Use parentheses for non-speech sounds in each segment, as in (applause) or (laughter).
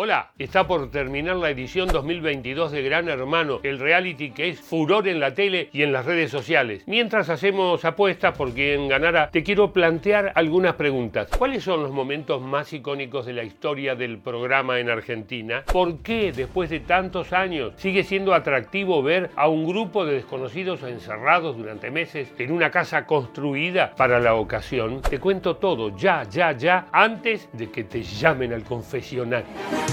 Hola, está por terminar la edición 2022 de Gran Hermano, el reality que es furor en la tele y en las redes sociales. Mientras hacemos apuestas por quien ganará, te quiero plantear algunas preguntas. ¿Cuáles son los momentos más icónicos de la historia del programa en Argentina? ¿Por qué, después de tantos años, sigue siendo atractivo ver a un grupo de desconocidos encerrados durante meses en una casa construida para la ocasión? Te cuento todo, ya, ya, ya, antes de que te llamen al confesionario.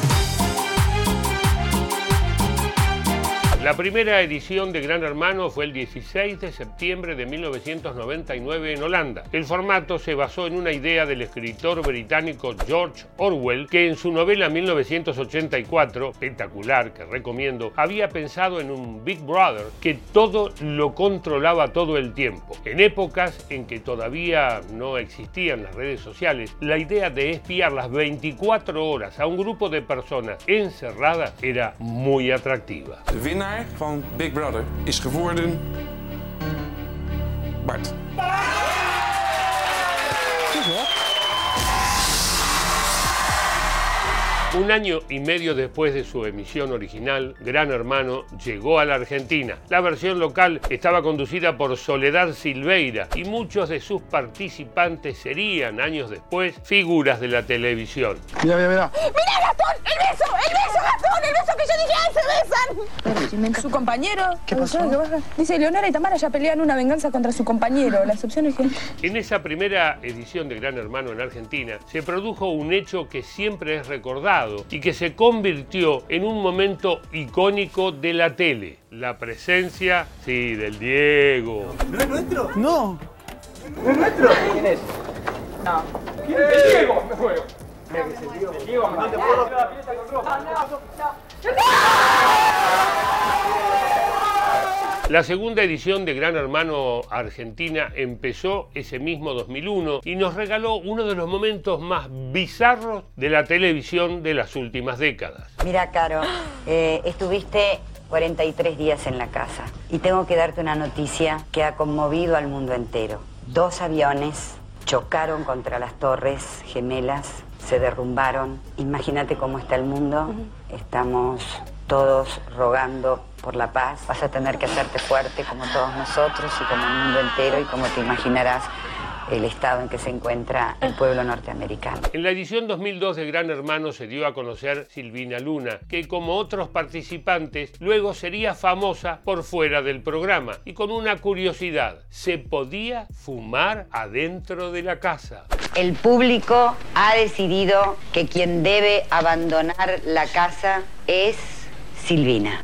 La primera edición de Gran Hermano fue el 16 de septiembre de 1999 en Holanda. El formato se basó en una idea del escritor británico George Orwell, que en su novela 1984, espectacular, que recomiendo, había pensado en un Big Brother que todo lo controlaba todo el tiempo. En épocas en que todavía no existían las redes sociales, la idea de espiar las 24 horas a un grupo de personas encerradas era muy atractiva van Big Brother is geworden Bart. Un año y medio después de su emisión original, Gran Hermano llegó a la Argentina. La versión local estaba conducida por Soledad Silveira y muchos de sus participantes serían, años después, figuras de la televisión. Mira, mira, mira. ¡Mira, Gastón! ¡El beso! ¡El beso, Gastón! ¡El beso que yo dije! ¡Ay, se besan! Su compañero. ¿Qué pasó? Dice, Leonora y Tamara ya pelean una venganza contra su compañero. Las opciones que... En esa primera edición de Gran Hermano en Argentina se produjo un hecho que siempre es recordado y que se convirtió en un momento icónico de la tele. La presencia, sí, del Diego. ¿No es nuestro? No. ¿No es nuestro? ¿Quién es? No. ¿Quién es? El Diego. Me juego. El Diego, no te puedo... La segunda edición de Gran Hermano Argentina empezó ese mismo 2001 y nos regaló uno de los momentos más bizarros de la televisión de las últimas décadas. Mira, Caro, eh, estuviste 43 días en la casa y tengo que darte una noticia que ha conmovido al mundo entero. Dos aviones chocaron contra las torres gemelas, se derrumbaron. Imagínate cómo está el mundo. Estamos todos rogando por la paz. Vas a tener que hacerte fuerte como todos nosotros y como el mundo entero y como te imaginarás el estado en que se encuentra el pueblo norteamericano. En la edición 2002 de Gran Hermano se dio a conocer Silvina Luna, que como otros participantes luego sería famosa por fuera del programa. Y con una curiosidad, se podía fumar adentro de la casa. El público ha decidido que quien debe abandonar la casa es Silvina.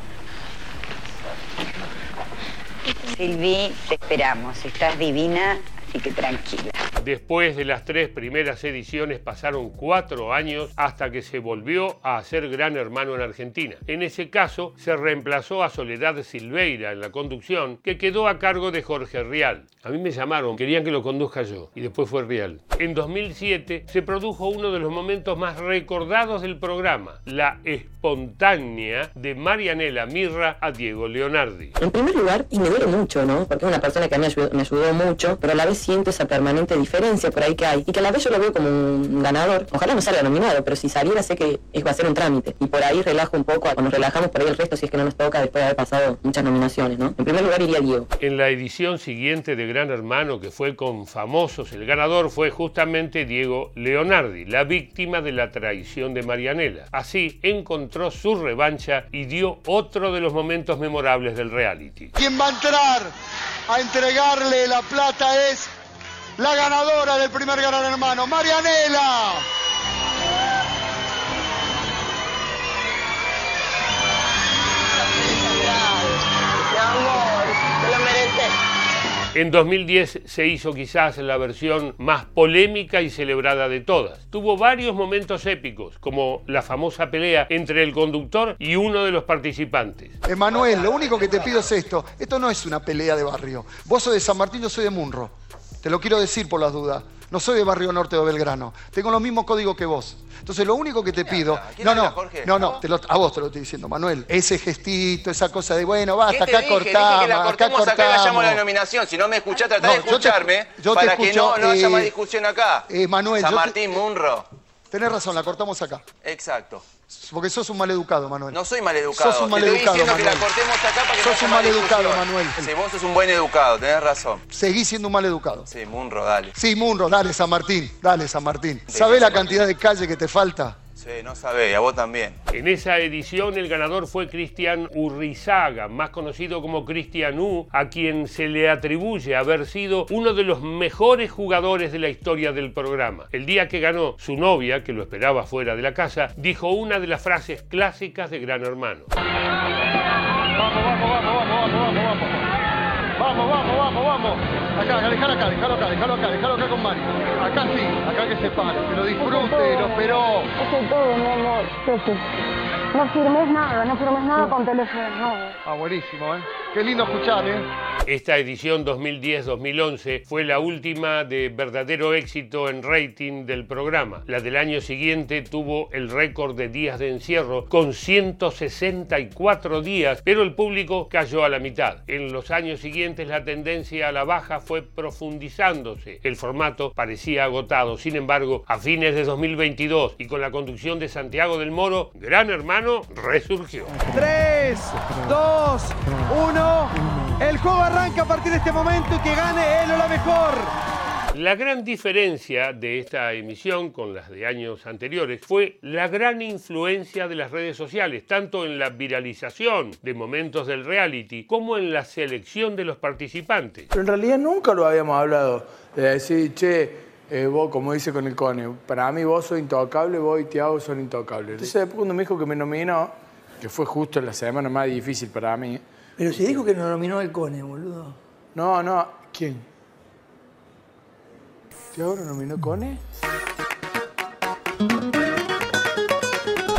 Silvi, te esperamos. Estás divina, así que tranquila. Después de las tres primeras ediciones pasaron cuatro años hasta que se volvió a hacer Gran Hermano en Argentina. En ese caso se reemplazó a Soledad Silveira en la conducción, que quedó a cargo de Jorge Rial. A mí me llamaron, querían que lo conduzca yo, y después fue Rial. En 2007 se produjo uno de los momentos más recordados del programa, la espontánea de Marianela Mirra a Diego Leonardi. En primer lugar, y me duele mucho, ¿no? Porque es una persona que me ayudó, me ayudó mucho, pero a la vez siento esa permanente diferencia por ahí que hay. Y que a la vez yo lo veo como un ganador. Ojalá no salga nominado, pero si saliera sé que es, va a ser un trámite. Y por ahí relajo un poco, cuando nos relajamos por ahí el resto, si es que no nos toca después de haber pasado muchas nominaciones, ¿no? En primer lugar iría Diego. En la edición siguiente de Gran Hermano, que fue con famosos, el ganador fue justamente Diego Leonardi, la víctima de la traición de Marianela. Así encontró su revancha y dio otro de los momentos memorables del reality. Quien va a entrar a entregarle la plata es la ganadora del primer Gran Hermano, Marianela. En 2010 se hizo quizás la versión más polémica y celebrada de todas. Tuvo varios momentos épicos, como la famosa pelea entre el conductor y uno de los participantes. Emanuel, lo único que te pido es esto. Esto no es una pelea de barrio. Vos sos de San Martín, yo soy de Munro. Te lo quiero decir por las dudas. No soy de Barrio Norte de Belgrano. Tengo los mismos códigos que vos. Entonces, lo único que te pido. ¿Quién No, no, Jorge? no, no, te lo- a vos te lo estoy diciendo, Manuel. Ese gestito, esa cosa de, bueno, ¿Qué basta, acá cortamos, la acá y la cortamos. nominación. Si no me escuchás, tratá de escucharme para que no, no haya eh, más discusión acá. eh, Manuel, San Martín, Munro. Tenés razón, la cortamos acá. Exacto. Porque sos un maleducado, Manuel. No soy maleducado. Sos un Te estoy maleducado, diciendo que la Manuel. cortemos acá para que Sos no haya un maleducado. Manuel. Sí, vos sos un buen educado, tenés razón. Seguís siendo un maleducado. Sí, Munro, dale. Sí, Munro, dale San Martín, dale San Martín. ¿Sabés la cantidad de calle que te falta? Sí, no sabés, a vos también. En esa edición el ganador fue Cristian Urrizaga, más conocido como Cristian U, a quien se le atribuye haber sido uno de los mejores jugadores de la historia del programa. El día que ganó, su novia, que lo esperaba fuera de la casa, dijo una de las frases clásicas de Gran Hermano. Vamos, vamos, vamos, vamos, vamos, vamos, vamos. Vamos, vamos, vamos. Acá, acá, déjalo acá, déjalo acá, déjalo acá, déjalo acá con Mario. Acá sí, acá que se pare, que lo disfrute, lo esperó. Hace todo, mi amor. Pepe. No firmes nada, no firmes nada con teléfono, no. Ah, buenísimo, ¿eh? Qué lindo escuchar, ¿eh? Esta edición 2010-2011 fue la última de verdadero éxito en rating del programa. La del año siguiente tuvo el récord de días de encierro con 164 días, pero el público cayó a la mitad. En los años siguientes la tendencia a la baja fue profundizándose. El formato parecía agotado. Sin embargo, a fines de 2022 y con la conducción de Santiago del Moro, Gran Hermano resurgió. 3, 2, 1. El juego arranca a partir de este momento y que gane él o la mejor. La gran diferencia de esta emisión con las de años anteriores fue la gran influencia de las redes sociales, tanto en la viralización de momentos del reality como en la selección de los participantes. Pero en realidad nunca lo habíamos hablado. De decir, che, eh, vos, como dice con el Cone, para mí vos sos intocable, vos y Tiago son intocables. Entonces después cuando me dijo que me nominó, que fue justo la semana más difícil para mí. Pero si dijo que nos nominó el Cone, boludo. No, no, ¿quién? ¿Tiago lo nominó Cone?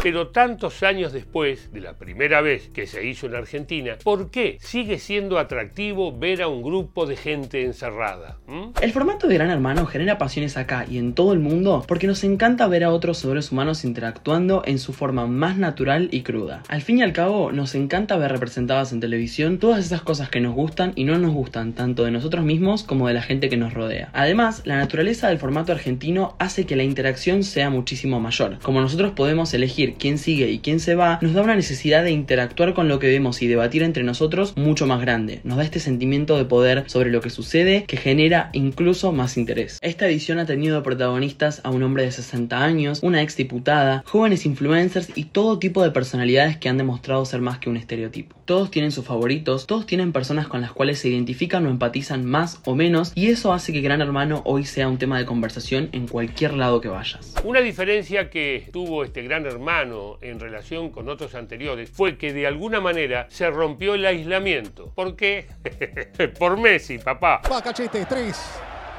Pero tantos años después de la primera vez que se hizo en Argentina, ¿por qué sigue siendo atractivo ver a un grupo de gente encerrada? ¿Mm? El formato de Gran Hermano genera pasiones acá y en todo el mundo porque nos encanta ver a otros seres humanos interactuando en su forma más natural y cruda. Al fin y al cabo, nos encanta ver representadas en televisión todas esas cosas que nos gustan y no nos gustan tanto de nosotros mismos como de la gente que nos rodea. Además, la naturaleza del formato argentino hace que la interacción sea muchísimo mayor. Como nosotros podemos elegir quién sigue y quién se va, nos da una necesidad de interactuar con lo que vemos y debatir entre nosotros mucho más grande. Nos da este sentimiento de poder sobre lo que sucede que genera incluso más interés. Esta edición ha tenido protagonistas a un hombre de 60 años, una ex diputada, jóvenes influencers y todo tipo de personalidades que han demostrado ser más que un estereotipo. Todos tienen sus favoritos, todos tienen personas con las cuales se identifican o empatizan más o menos y eso hace que Gran Hermano hoy sea un tema de conversación en cualquier lado que vayas. Una diferencia que tuvo este gran hermano en relación con otros anteriores fue que de alguna manera se rompió el aislamiento. ¿Por qué? (laughs) Por Messi, papá. Va Cachete, 3,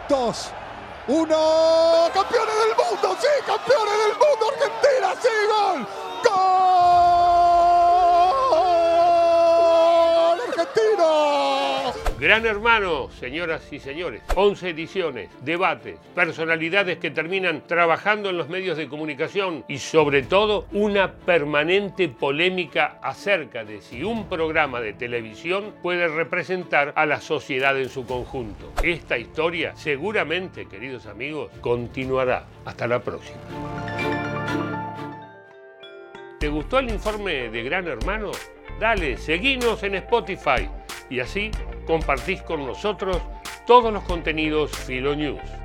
2, 1. ¡Campeones del mundo! ¡Sí! ¡Campeones del mundo! ¡Argentina! ¡Sí! ¡Gol! Gran Hermano, señoras y señores, 11 ediciones, debates, personalidades que terminan trabajando en los medios de comunicación y sobre todo una permanente polémica acerca de si un programa de televisión puede representar a la sociedad en su conjunto. Esta historia seguramente, queridos amigos, continuará. Hasta la próxima. ¿Te gustó el informe de Gran Hermano? Dale, seguinos en Spotify y así compartís con nosotros todos los contenidos Filo News.